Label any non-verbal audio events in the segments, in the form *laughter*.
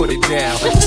swinging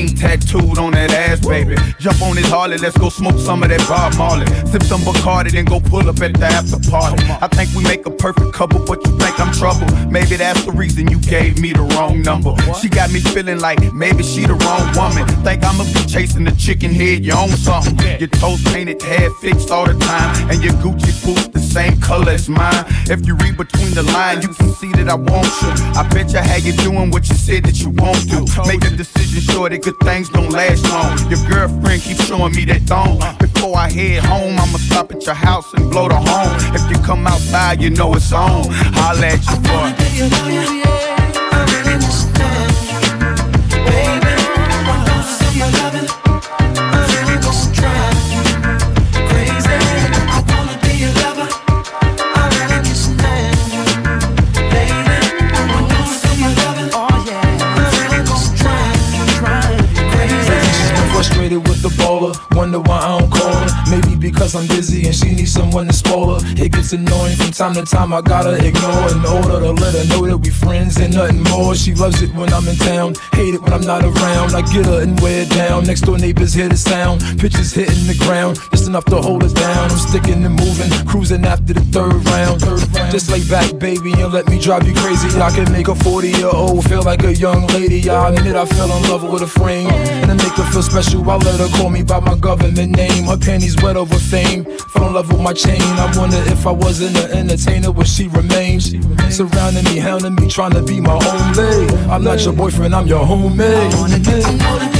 name tattooed on ass, baby. Jump on this Harley, let's go smoke some of that Bob Marley. Sip some Bacardi, then go pull up at the after party. I think we make a perfect couple, but you think I'm trouble. Maybe that's the reason you gave me the wrong number. She got me feeling like maybe she the wrong woman. Think I'ma be chasing the chicken head, you own something. Your toes painted, hair fixed all the time, and your Gucci boots the same color as mine. If you read between the lines, you can see that I want you. I bet you how you doing what you said that you won't do. Make a decision sure that good things don't last long. Your girlfriend keeps showing me that thong. Before I head home, I'ma stop at your house and blow the horn. If you come outside, you know it's on. I'll at you for wonder why I don't call because I'm busy and she needs someone to spoil her. It gets annoying from time to time, I gotta ignore in order to let her know that we friends and nothing more. She loves it when I'm in town, hate it when I'm not around. I get her and wear down. Next door neighbors hear the sound, pitches hitting the ground, just enough to hold us down. I'm sticking and moving, cruising after the third round. Just lay back, baby, and let me drive you crazy. I can make a 40 year old feel like a young lady. I admit I fell in love with a frame, and to make her feel special, I let her call me by my government name. Her panties wet over fame. Fell in love with my chain. I wonder if I wasn't an entertainer, would she remain? Surrounding me, hounding me, trying to be my own lady. I'm not your boyfriend, I'm your homie. I wanna get to know the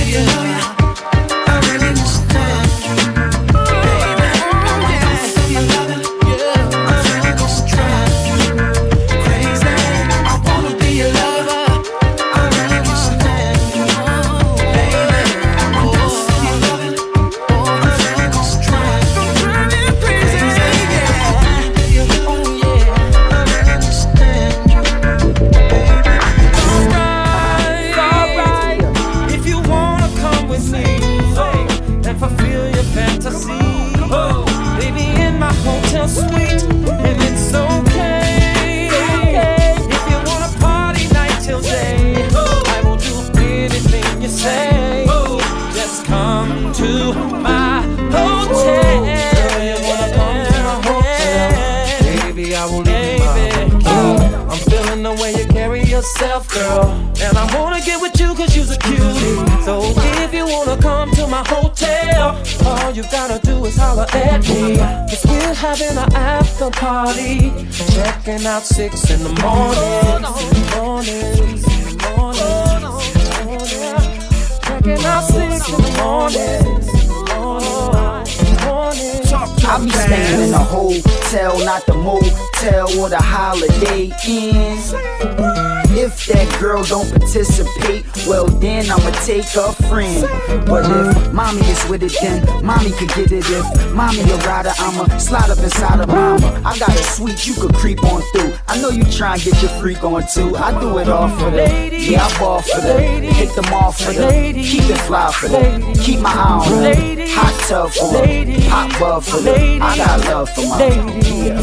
with it, then mommy could get it. If mommy a rider, I'ma slide up inside of mama. I got a suite you could creep on through. I know you try and get your freak on too. I do it all for them. Yeah, I ball for them. Hit them off for them. Keep it fly for them. Keep my eye on them. Hot tub for them. Hot bub for them. I got love for my yeah.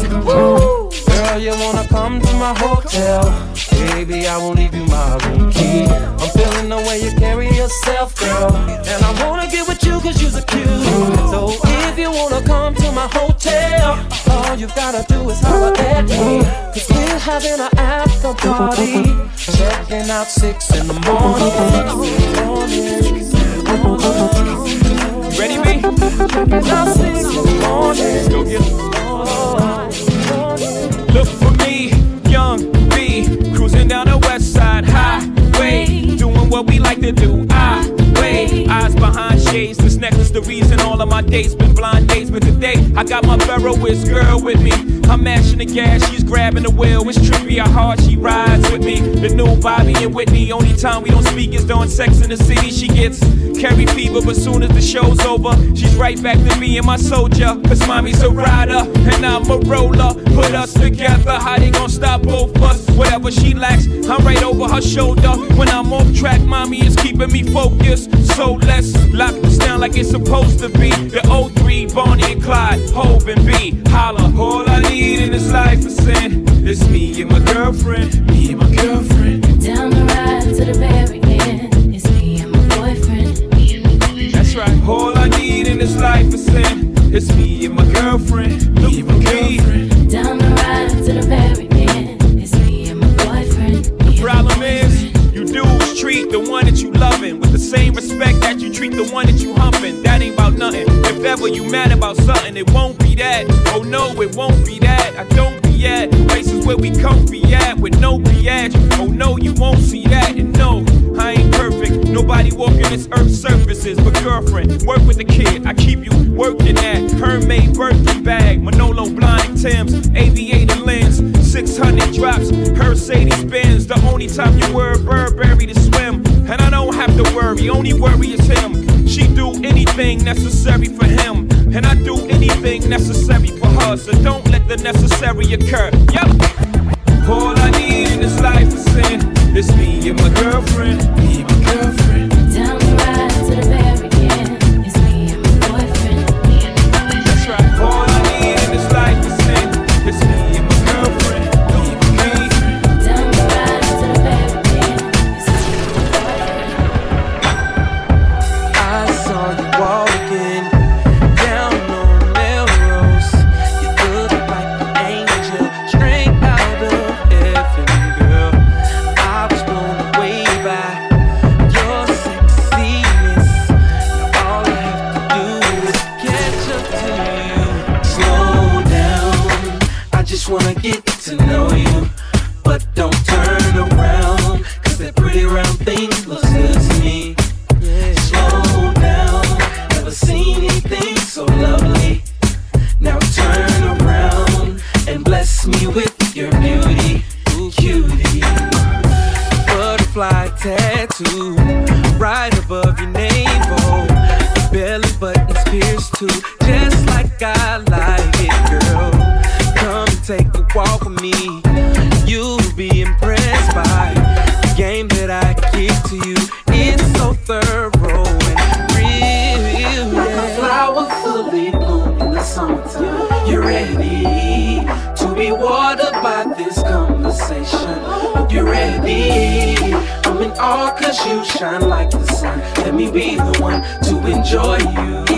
Girl, you wanna come to my hotel? Baby, I won't leave you my room key. I'm feeling the way you carry yourself, girl. And I wanna get with you cause you're a cute. So if you wanna come to my hotel, all you gotta do is holler at me. Cause we're having an after party. Checking out six in the morning. Ready, B? Checking out six in the morning. Let's go get it. Look for me, young B, cruising down the west side highway, doing what we like to do. I eyes behind shades. This necklace, the reason all of my dates been blind dates. But today, I got my Ferroist girl with me. I'm mashing the gas, she's grabbing the wheel. It's trippy how hard she rides with me. The new Bobby and Whitney. Only time we don't speak is during sex in the city. She gets carry fever, but soon as the show's over, she's right back to me and my soldier. Cause mommy's a rider and I'm a roller. Put us together, how they gonna stop both us? Whatever she lacks, I'm right over her shoulder. When I'm off track, mommy is keeping me focused. So let's lock this down like it's supposed to be. The O3, Bonnie and Clyde, Hove and B. Holla, all I need in this life is sin. It's me and my girlfriend, me and my girlfriend. Down the ride to the very end. It's me and my boyfriend. Me and my boyfriend. That's right, all I need in this life is sin. It's me and my girlfriend, me and my girlfriend. Down the ride to the very end. It's me and my boyfriend. The problem is, you dudes treat the one that you loving same respect that you treat the one that you humping. That ain't about nothing. If ever you mad about something, it won't be that. Oh no, it won't be that. I don't be at places where we comfy at with no biatch. Oh no, you won't see that. And no. Nobody walking this earth's surfaces. But girlfriend, work with the kid. I keep you working at Hermès Birkin bag, Manolo Blahnik Tim's, aviator lens, 600 drops, Mercedes Benz. The only time you wear Burberry to swim, and I don't have to worry. Only worry is him. She do anything necessary for him, and I do anything necessary for her. So don't let the necessary occur. Yep. All I need in this life is sin. It's. Me and my girlfriend. Just like I like it, girl. Come and take a walk with me. You'll be impressed by the game that I give to you. It's so thorough and real. Like a flower fully bloom in the summertime. You're ready to be watered by this conversation. You're ready. Come and all cause you shine like the sun. Let me be the one to enjoy you.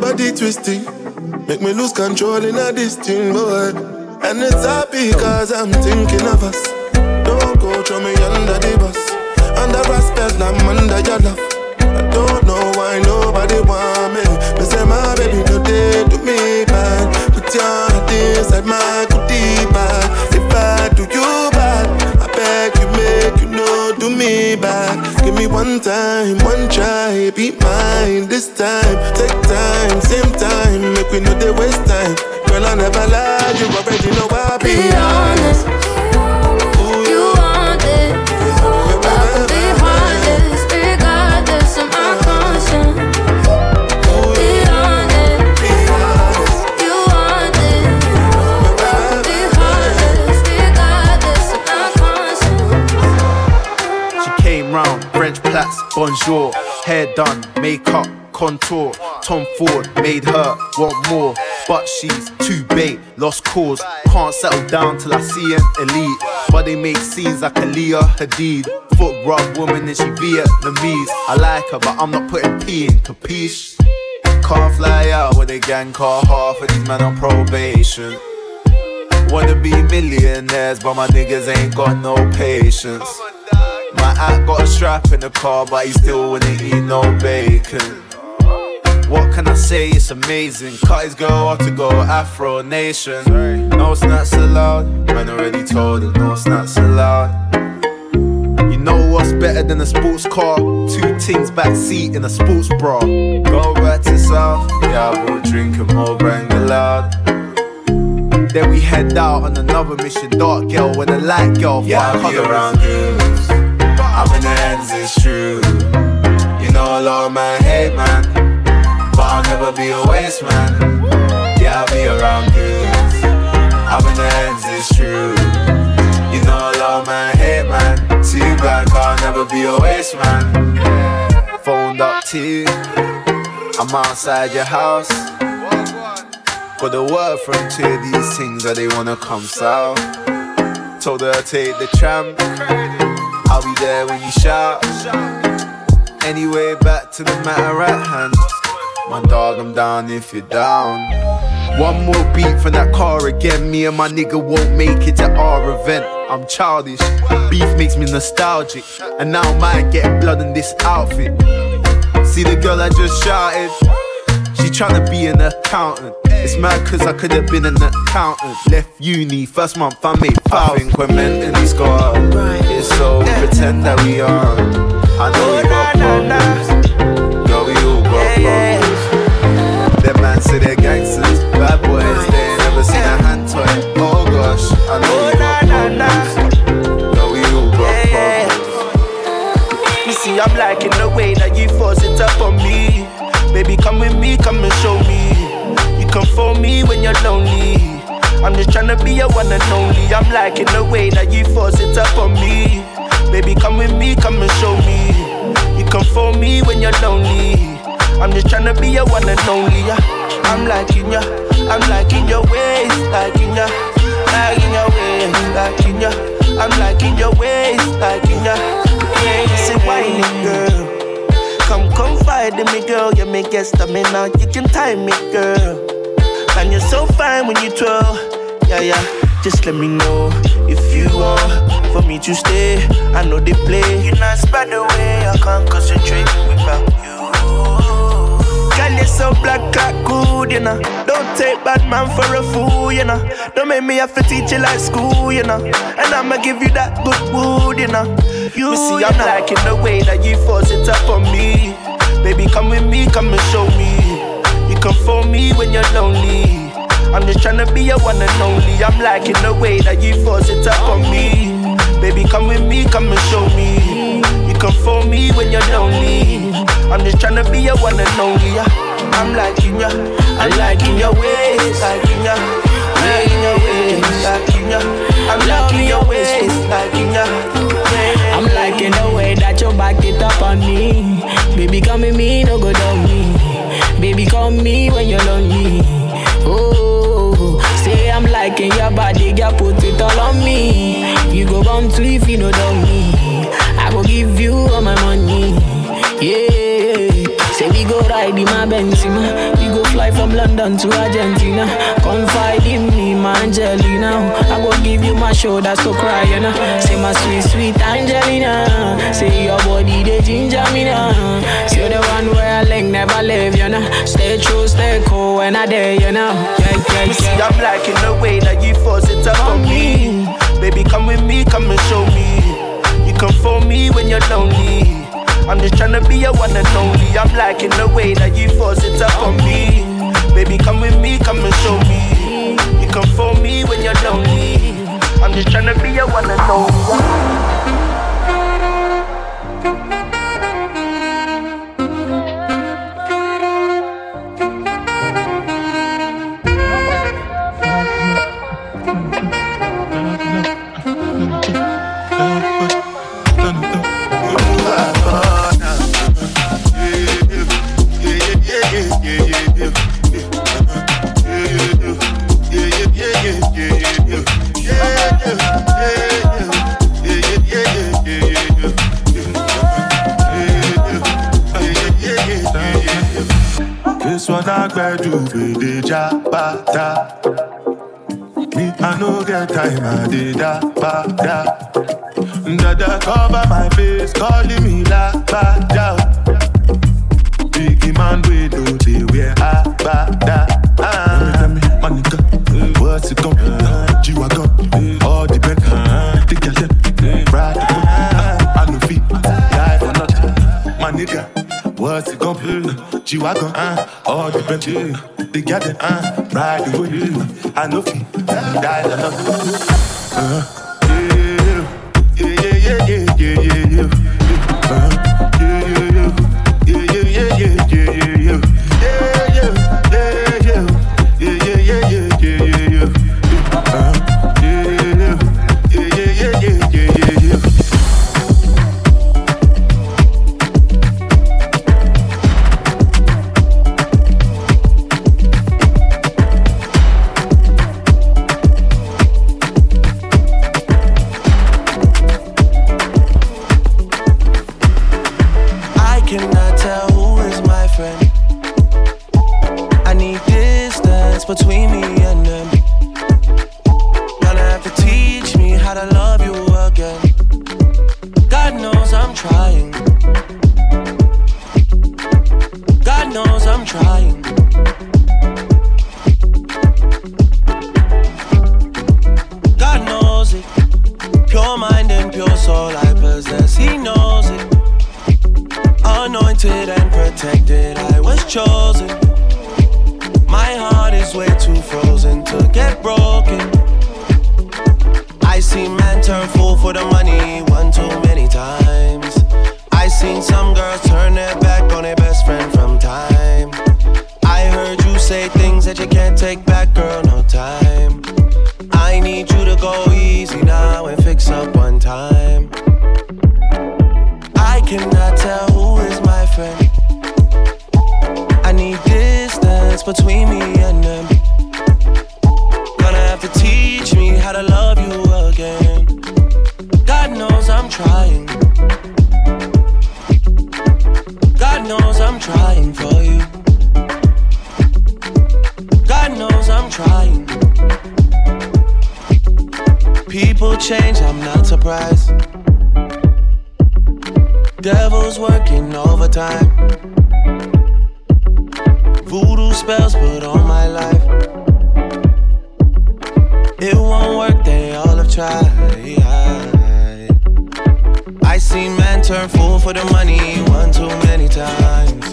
Body twisting. Make me lose control in a thing, boy And it's happy cause I'm thinking of us. Don't go throw me under the bus. Under respect, I'm under your love. I don't know why nobody want me. Me say my baby no they do me bad. Put your heart inside my goodie bag. If I do you bad I beg you make you know do me back Give me one time, one try Be mine this time. Take time, same time Make we know they waste time. Girl I never lie You already know I be, Be honest, you bonjour. Hair done, makeup, contour. Tom Ford made her want more. But she's too bait, lost cause. Can't settle down till I see an elite. But they make scenes like Aaliyah Hadid. Foot rub woman and she Vietnamese. I like her, but I'm not putting P in, capiche? Can't fly out with a gang car, half of these men on probation. Wanna be millionaires, but my niggas ain't got no patience. My act got a strap in the car, but he still wouldn't eat no bacon. What can I say? It's amazing. Cut his girl off to go Afro Nation. No snacks allowed. Man already told her no snacks allowed. You know what's better than a sports car? Two things back seat in a sports bra. Go back to south. Yeah, I bought drinking more bang loud. Then we head out on another mission. Dark girl with a light girl. Yeah, I be around girls. The ends, it's true. You know lot of man hate man, but I'll never be a waste man. Yeah, I'll be around in the ends, it's true. You know lot of man hate man. Too bad, I'll never be a waste man. phoned up to you. I'm outside your house. Got the word from two of these things that they wanna come south. Told her take the tram. I'll be there when you shout. Anyway, back to the matter at hand. My dog, I'm down if you're down. One more beat from that car again. Me and my nigga won't make it to our event. I'm childish. Beef makes me nostalgic. And now I might get blood in this outfit. See the girl I just shouted? She tryna be an accountant. It's mad cause I could have been an accountant. Left uni, first month I made I five. think we're mentally scarred. So pretend that we are. I know we got man for a fool, you know. Don't make me have to teach you like school, you know. And I'ma give you that good wood, you know. You me see, I'm liking the way that you force it up on me. Baby, come with me, come and show me. You come for me when you're lonely. I'm just trying to be your one and only. I'm liking the way that you force it up on me. Baby, come with me, come and show me. You come for me when you're lonely. I'm just trying to be your one and only. I'm liking ya, I'm liking your liking your ya. I'm liking your liking ya. I'm liking the way that you back it up on me. Baby, come with me, no go down me. Baby, call me when you're lonely. Oh, say I'm liking your body, girl, put it all on me. You go bound to if you know down London to Argentina. Confide in me, my Angelina. I go give you my shoulder, so cry, you know. Say my sweet, sweet Angelina. Say your body, they ginger me now. Say the one where I link never leave, you know. Stay true, stay cool when I dare, you know. Yeah, yeah, See, yeah. I'm liking the way that you force it up on me. Baby, come with me, come and show me. You come for me when you're lonely. I'm just trying to be your one and only. I'm liking the way that you force it up on me. Baby, come with me, come and show me. You come for me when you're lonely. I'm just trying to be your one and only. One I grab you with. Me, I no get time, I did that, ba, da. Dada cover my face, calling me la, she wagon, uh, all the plenty, the garden, uh, riding the you. I know fi, uh, die another, uh. Uh-huh. some girls turn their back on their best friend from time. I heard you say things that you can't take back, girl, no time. I need you to go easy now and fix up one time. I cannot tell who is my friend. I need distance between me and them. Gonna have to teach me how to love you again. God knows I'm trying. would change, I'm not surprised. Devil's working overtime. Voodoo spells put on my life. It won't work, they all have tried. I seen men turn fool for the money one too many times.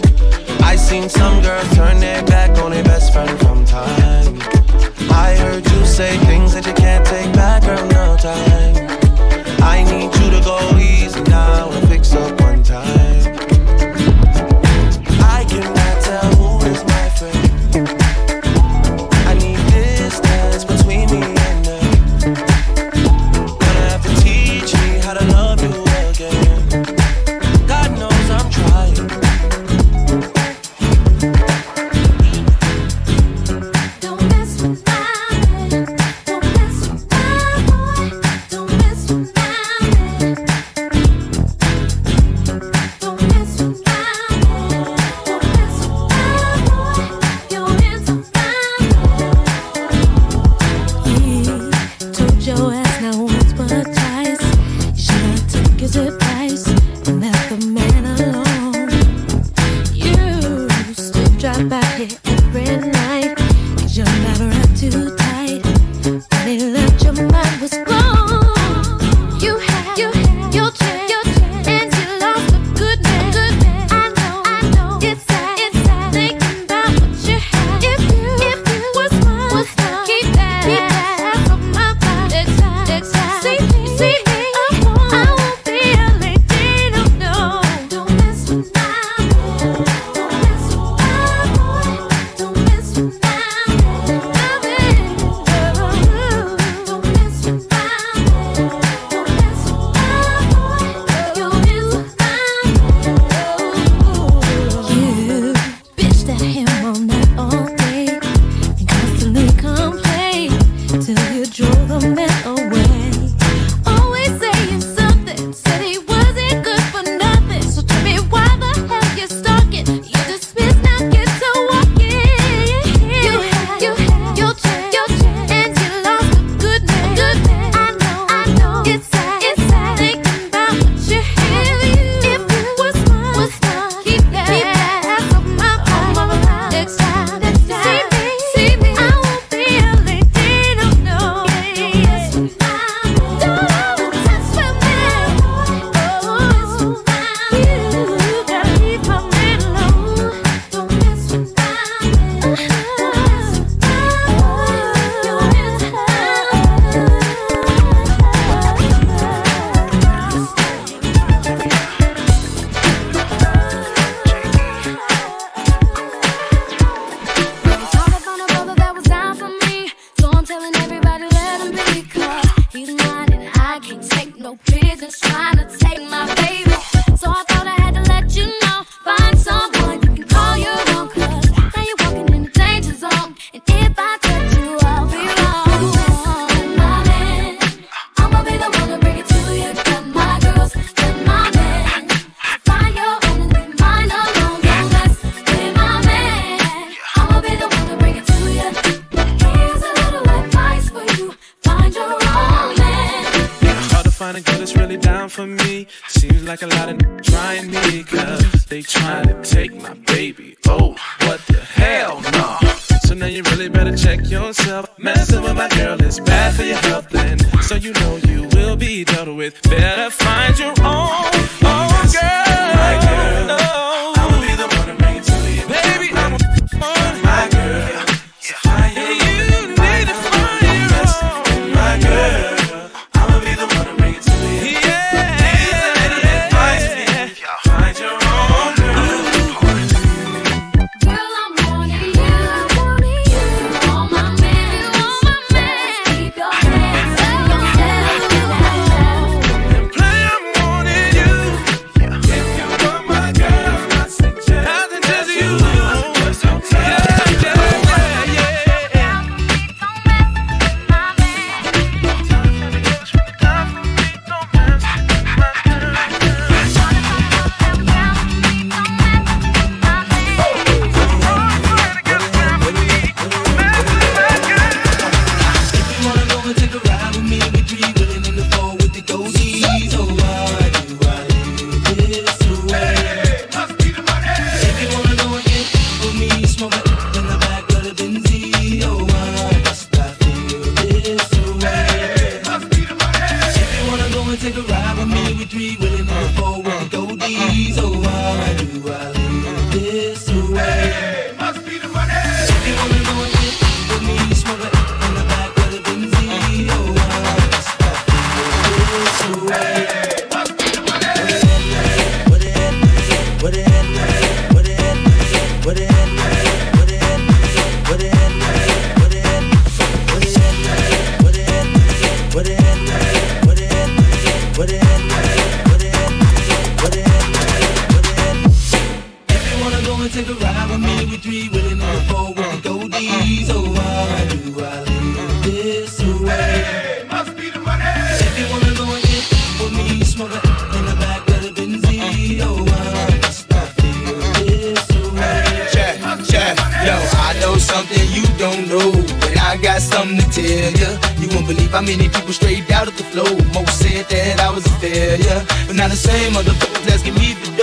I seen some girls turn their back on their best friend from time I heard you say things that you can't take back, girl, no time. I need you to go easy now and fix up one time.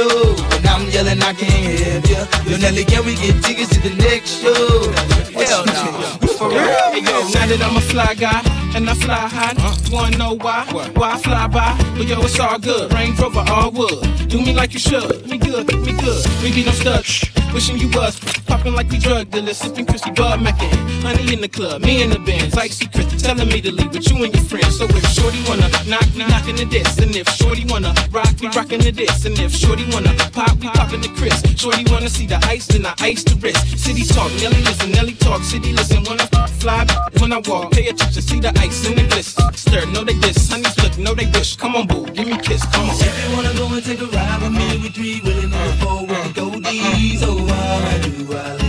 For. And I'm yelling, I can't help ya. Yo, Nelly, can we get tickets to the next show? Hell no. For real? Hey, yo, now that I'm a fly guy and I fly high, you wanna know why? Why I fly by? But yo, it's all good. Range Rover, all wood. Do me like you should. Me good, me good. We be no studs. Wishing you was popping like we drug dealers, sipping Christy Bud Mackin. Honey in the club, me in the Benz, like secret, telling me to leave with you and your friends. So if Shorty wanna knock, we knocking the diss, and if Shorty wanna rock, we rocking the diss, and if Shorty wanna pop, we popping the Chris. Shorty wanna see the ice, then I ice the wrist. City talk, Nelly listen, Nelly talk, city listen. When I fly, when I walk, pay attention, see the ice in the bliss. Stir, know they diss, honeys look, know they wish. Come on, boo, give me a kiss, come on. If you wanna go and take a ride with me, we three willing the four with the goldies. Oh, why do I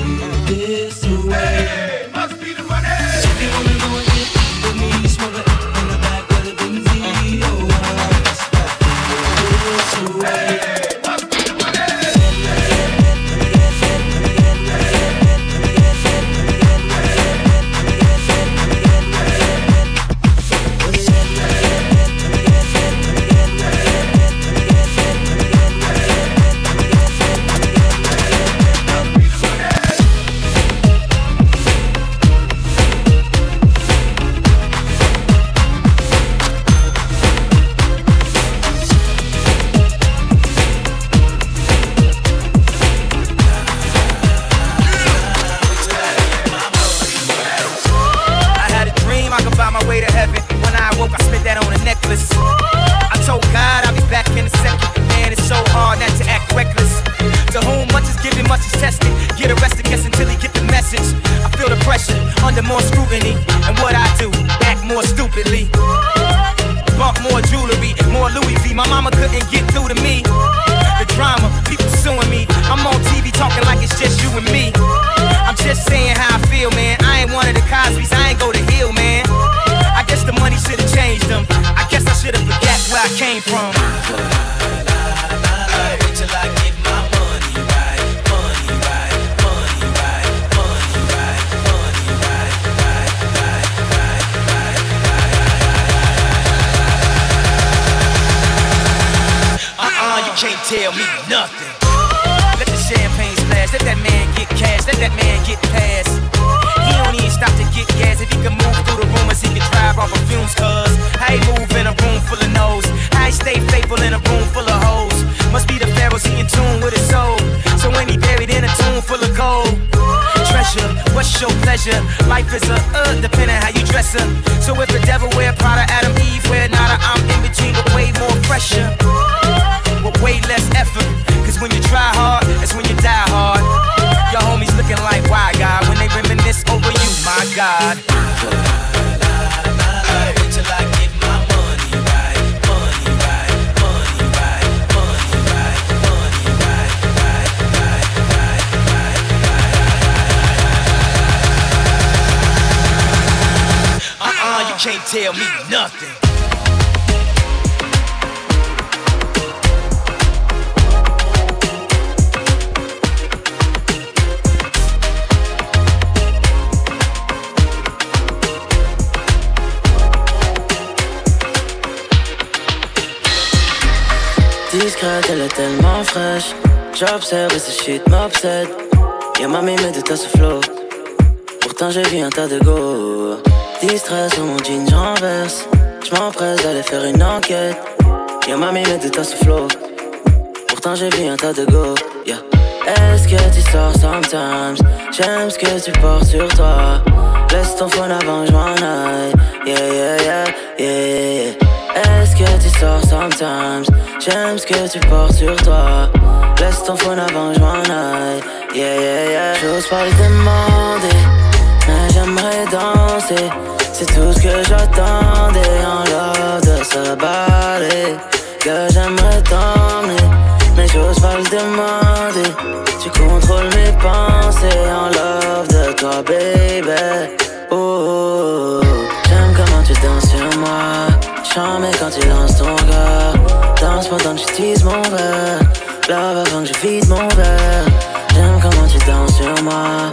tellement fraîche. J'observe et ce shit m'obsède. Y'a mamie, mais de ta flow. Pourtant, j'ai vu un tas de go. Distrait sur mon jean, j'renverse. J'm'empresse d'aller faire une enquête. Y'a mamie, mais de ta flow. Pourtant, j'ai vu un tas de go. Yeah. Est-ce que tu sors sometimes? J'aime ce que tu portes sur toi. Laisse ton phone avant que je m'en aille. Yeah, yeah, yeah, yeah, yeah. Est-ce que tu sors sometimes? J'aime ce que tu portes sur toi. Laisse ton phone avant que je m'en aille. Yeah, yeah, yeah. J'ose pas le demander, mais j'aimerais danser. C'est tout ce que j'attendais en love de se balader. Que j'aimerais t'emmener, mais j'ose pas le demander. Tu contrôles mes pensées en love de toi, baby. Oh, oh, oh. j'aime comment tu danses sur moi. Chant quand tu lances ton regard. Danse pendant que j'utilise mon verre. Love avant que je vide mon verre. J'aime comment tu danses sur moi.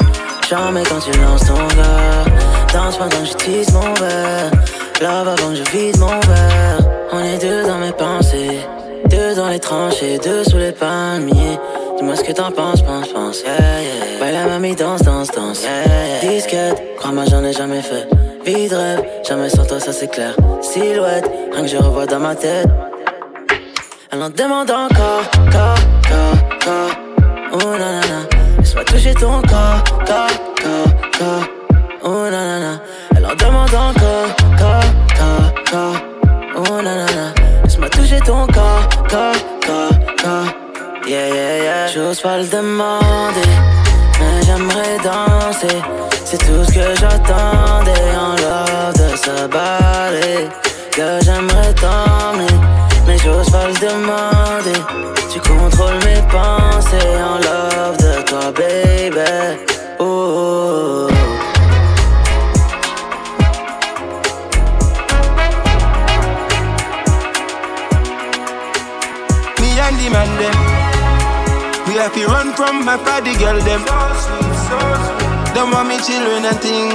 Chant quand tu lances ton regard. Danse pendant que j'utilise mon verre. Love avant que je vide mon verre. On est deux dans mes pensées. Deux dans les tranchées, deux sous les palmiers. Dis-moi ce que t'en penses, pense, pense, yeah, yeah. Ouais, la mamie danse, danse, danse, yeah. Disquette, crois-moi, j'en ai jamais fait. Vie de rêve, jamais sans toi, ça c'est clair. Silhouette, rien que je revois dans ma tête. Elle en demande encore, corps, corps, corps. Oh nanana, laisse-moi toucher ton corps, corps, J'ose pas le demander, mais j'aimerais danser. C'est tout ce que j'attendais en love de se baler. Que j'aimerais t'emmener, mais j'ose pas le demander. Tu contrôles mes pensées en love de toi, baby. Run from my party girl them. Don't want me children and thing.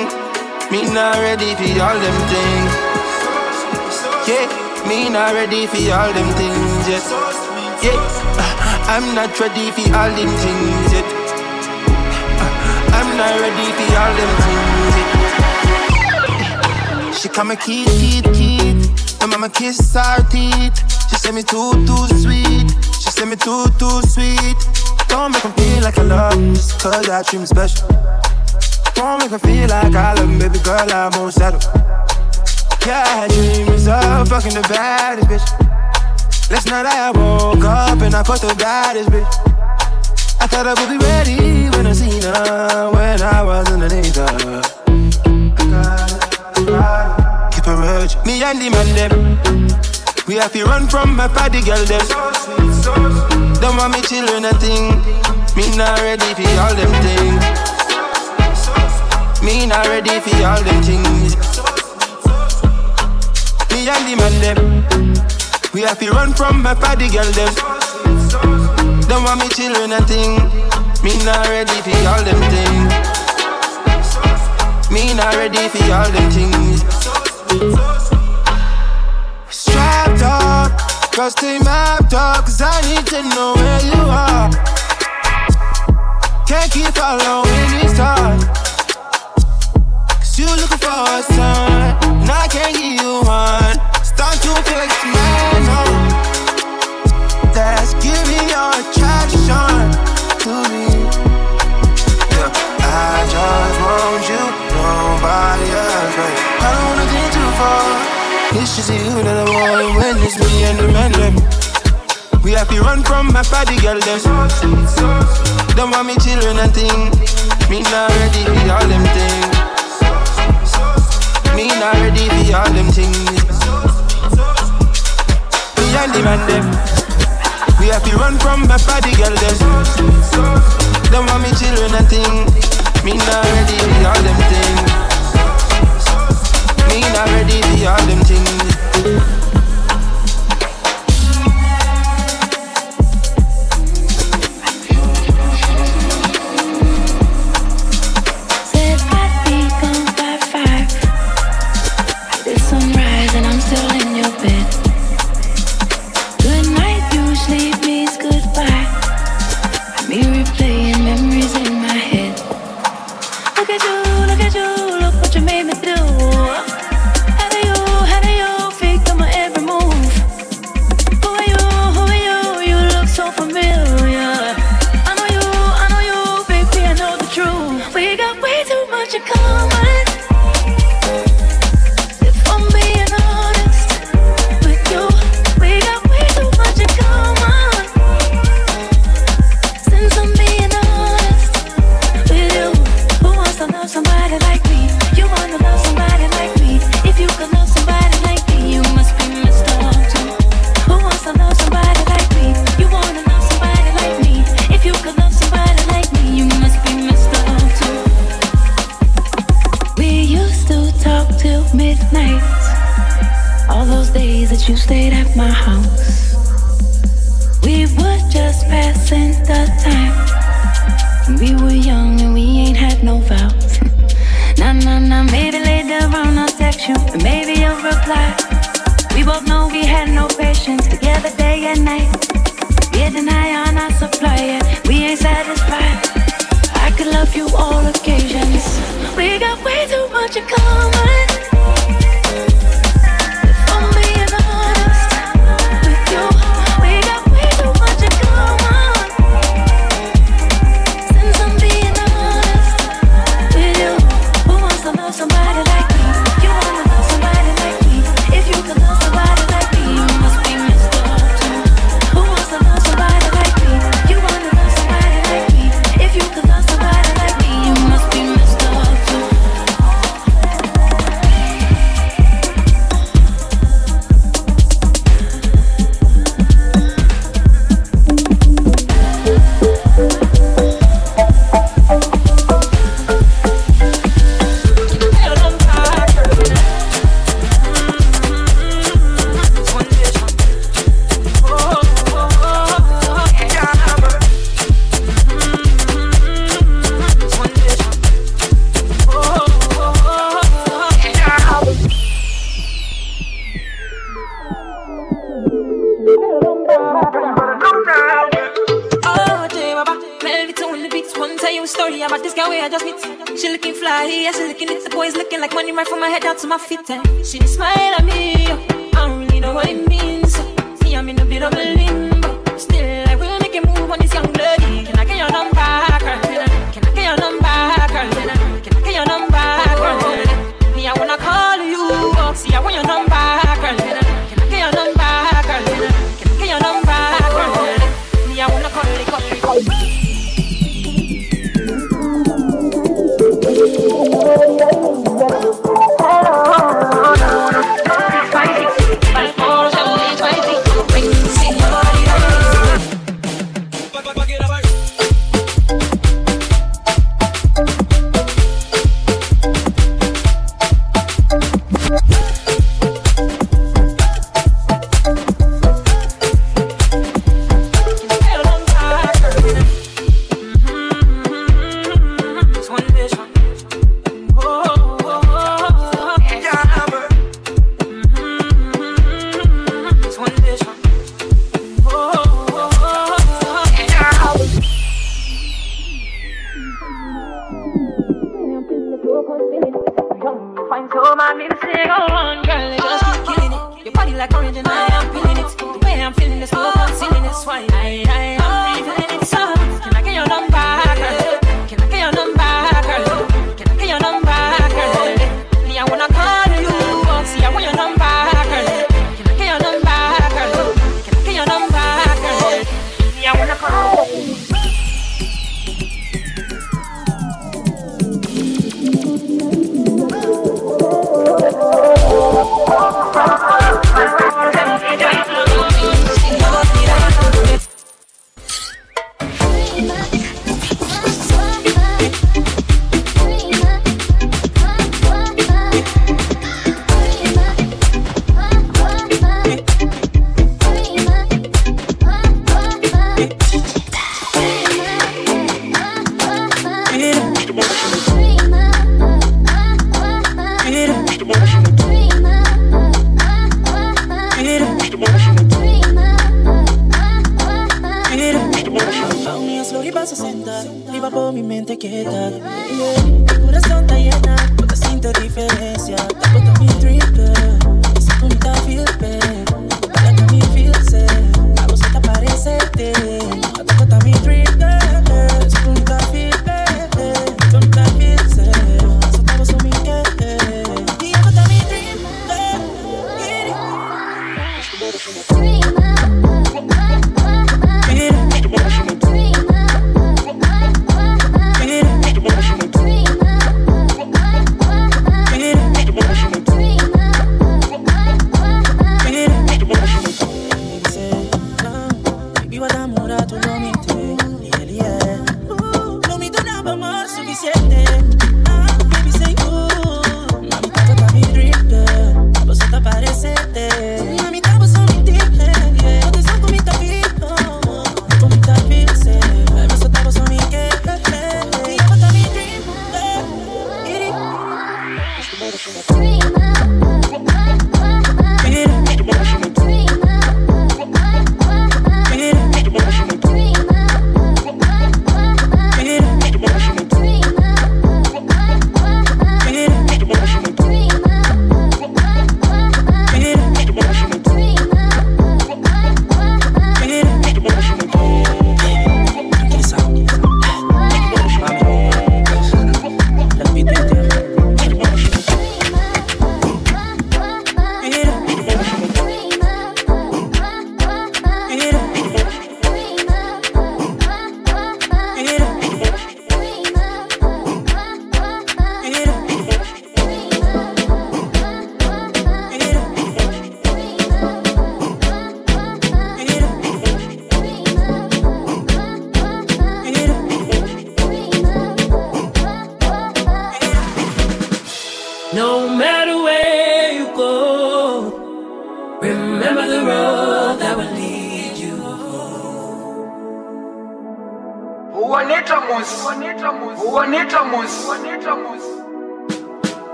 Me not ready for all them things. Yeah, me not ready for all them things yet. Yeah, *laughs* I'm not ready for all them things yet. *laughs* I'm not ready for all them things yet. She call me Keith, Keith, Keith. My mama kiss her teeth. She say me too, too sweet. She say me too, too sweet. Don't make me feel like I love me, just cause I treat me special. Don't make me feel like I love me, baby girl, I won't settle. Yeah, I had dreams of fucking the baddest bitch. Last night I woke up and I fucked the baddest bitch. I thought I would be ready when I seen her, when I was underneath her. Keep her urge, me and the man them. We have to run from my party girl them. Don't want me children and thing. Me not ready for all them things. Me not ready for all them things. Me and the man them. We have to run from my party girl them. Don't want me children and thing. Me not ready for all them things. Me not ready for all them things. Strapped up, girl stay mapped up, cause I need to know where you are. Can't keep following these thoughts. Cause you looking for a sign, and I can't give you one. Start to fix man on. That's giving your attraction to me. Yeah, I just want you, nobody else, babe. I don't wanna get too far. It's just you that I want when it's me and the man them. We have to run from my party girl them. Don't want me children and thing. Me not ready for all them things. Me not ready for all them things. Me and the man them. We have to run from my party girl them. Don't want me children and thing. Me not ready for all them things. Me not ready for all them things.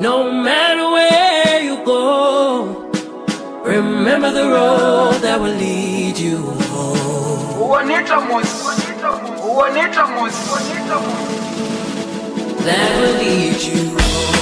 No matter where you go, remember the road that will lead you home. That will lead you home.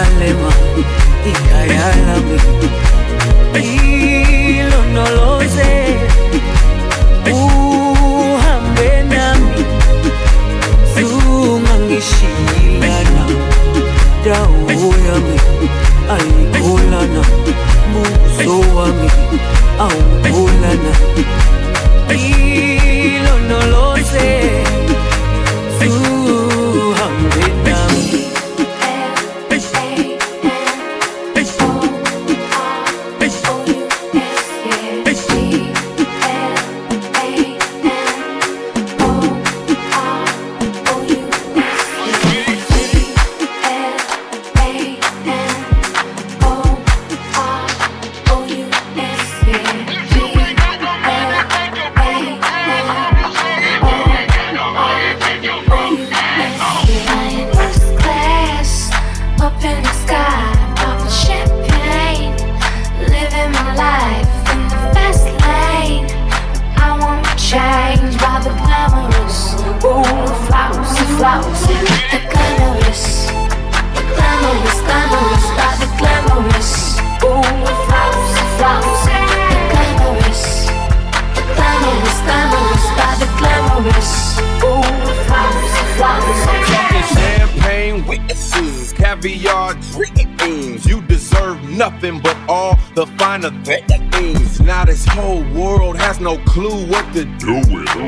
alema ikayalami hilo noloze uhambe nami. Sungangishilana dawo yami ayikolana buso wami awukolana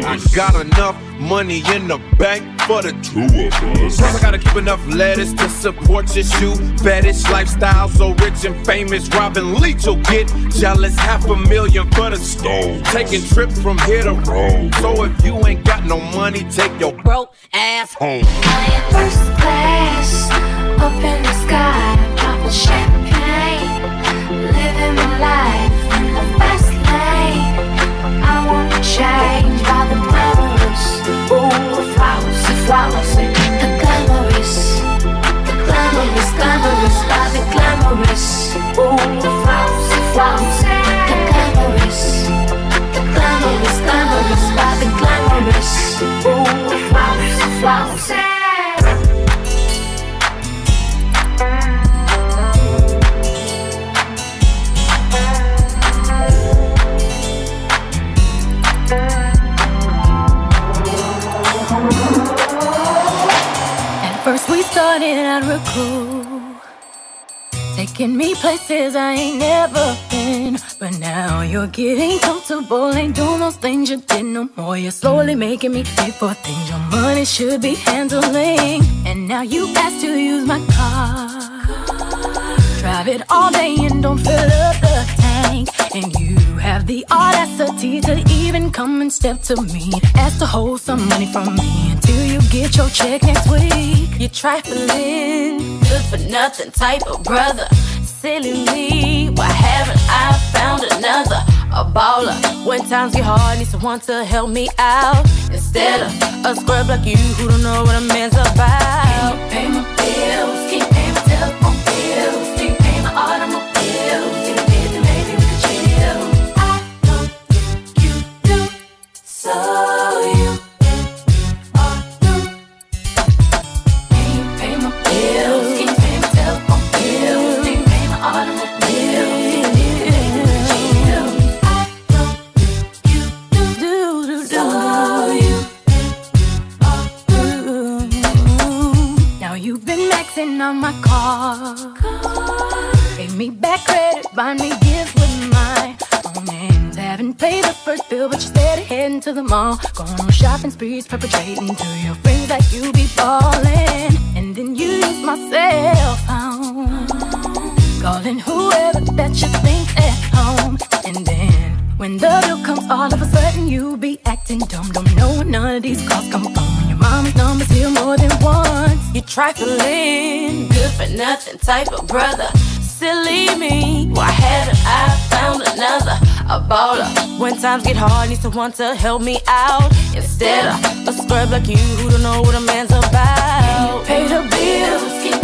I got enough money in the bank for the two of us. Plus I gotta keep enough lettuce to support your shoe fetish lifestyle. So rich and famous, Robin Leach will get jealous. Half a million for the stove. Taking trips from here to Rome. So if you ain't got no money, take your broke ass home. First class, up in the sky, popping champagne, living my life in the fast lane. I wanna change flowers, the glamorous, the glamorous, glamorous, by the glamorous, ooh, the flowers, the flowers, the glamorous, the glamorous, glamorous, by the glamorous, ooh, the flowers, the flowers. First we started real cool, taking me places I ain't never been. But now you're getting comfortable, ain't doing those things you did no more. You're slowly making me pay for things your money should be handling. And now you ask to use my car. Drive it all day and don't fill up the tank. And you have the audacity to even come and step to me. Ask to hold some money from me until you get your check next week. You're trifling, good for nothing type of brother. Silly me, why haven't I found another? A baller. When times get hard, need someone to help me out. Instead of a scrub like you who don't know what a man's about. Can you pay my bills? Can you pay the mall. Going on shopping sprees, perpetrating to your friends that you be ballin'. And then you use my cell phone. Calling whoever that you think at home. And then when the bill comes, all of a sudden you be acting dumb. Don't know where none of these calls come from. Your mama's number's here more than once. You trifling, good for nothing type of brother. Silly me, why haven't I found another? A baller. When times get hard, need someone to help me out. Instead of a scrub like you who don't know what a man's about. Pay the bills,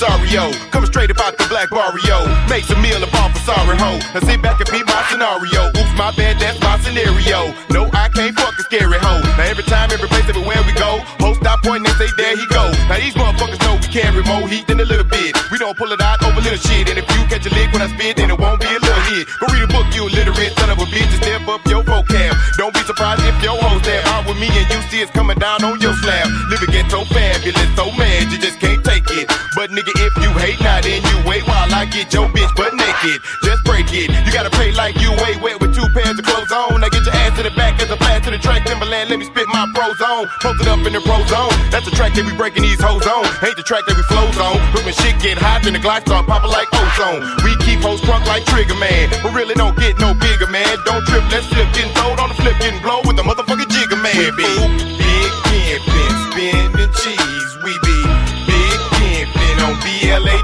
Impresario. Coming straight about the black barrio. Makes a meal of all for sorry hoe. Now sit back and be my scenario. Oops, my bad, that's my scenario. No, I can't fuck a scary hoe. Now every time, every place, everywhere we go, host stop pointing and say, there he go. Now these motherfuckers know we carry more heat than a little bit. We don't pull it out over little shit. And if you catch a lick when I spit, then it won't be a little hit. Go read a book, you illiterate son of a bitch, and step up your vocab. Don't be surprised if your hoes there out with me and you see it's coming down on your slab. Living ghetto fabulous, I get your bitch butt naked. Just break it. You gotta pay like you ain't wet with two pairs of clothes on. Now get your ass to the back as I flash to the track. Timbaland, let me spit my pros on. Post it up in the pro zone. That's the track that we breaking these hoes on. Ain't the track that we flows on. But when shit get hot, then the glide start popping like ozone. We keep hoes drunk like Trigger Man. We really don't get no bigger, man. Don't trip, let's slip. Getting told on the flip, getting blow with the motherfucking jigger, man. We be big pimpin', spinning cheese. We be big pimpin' on BLA.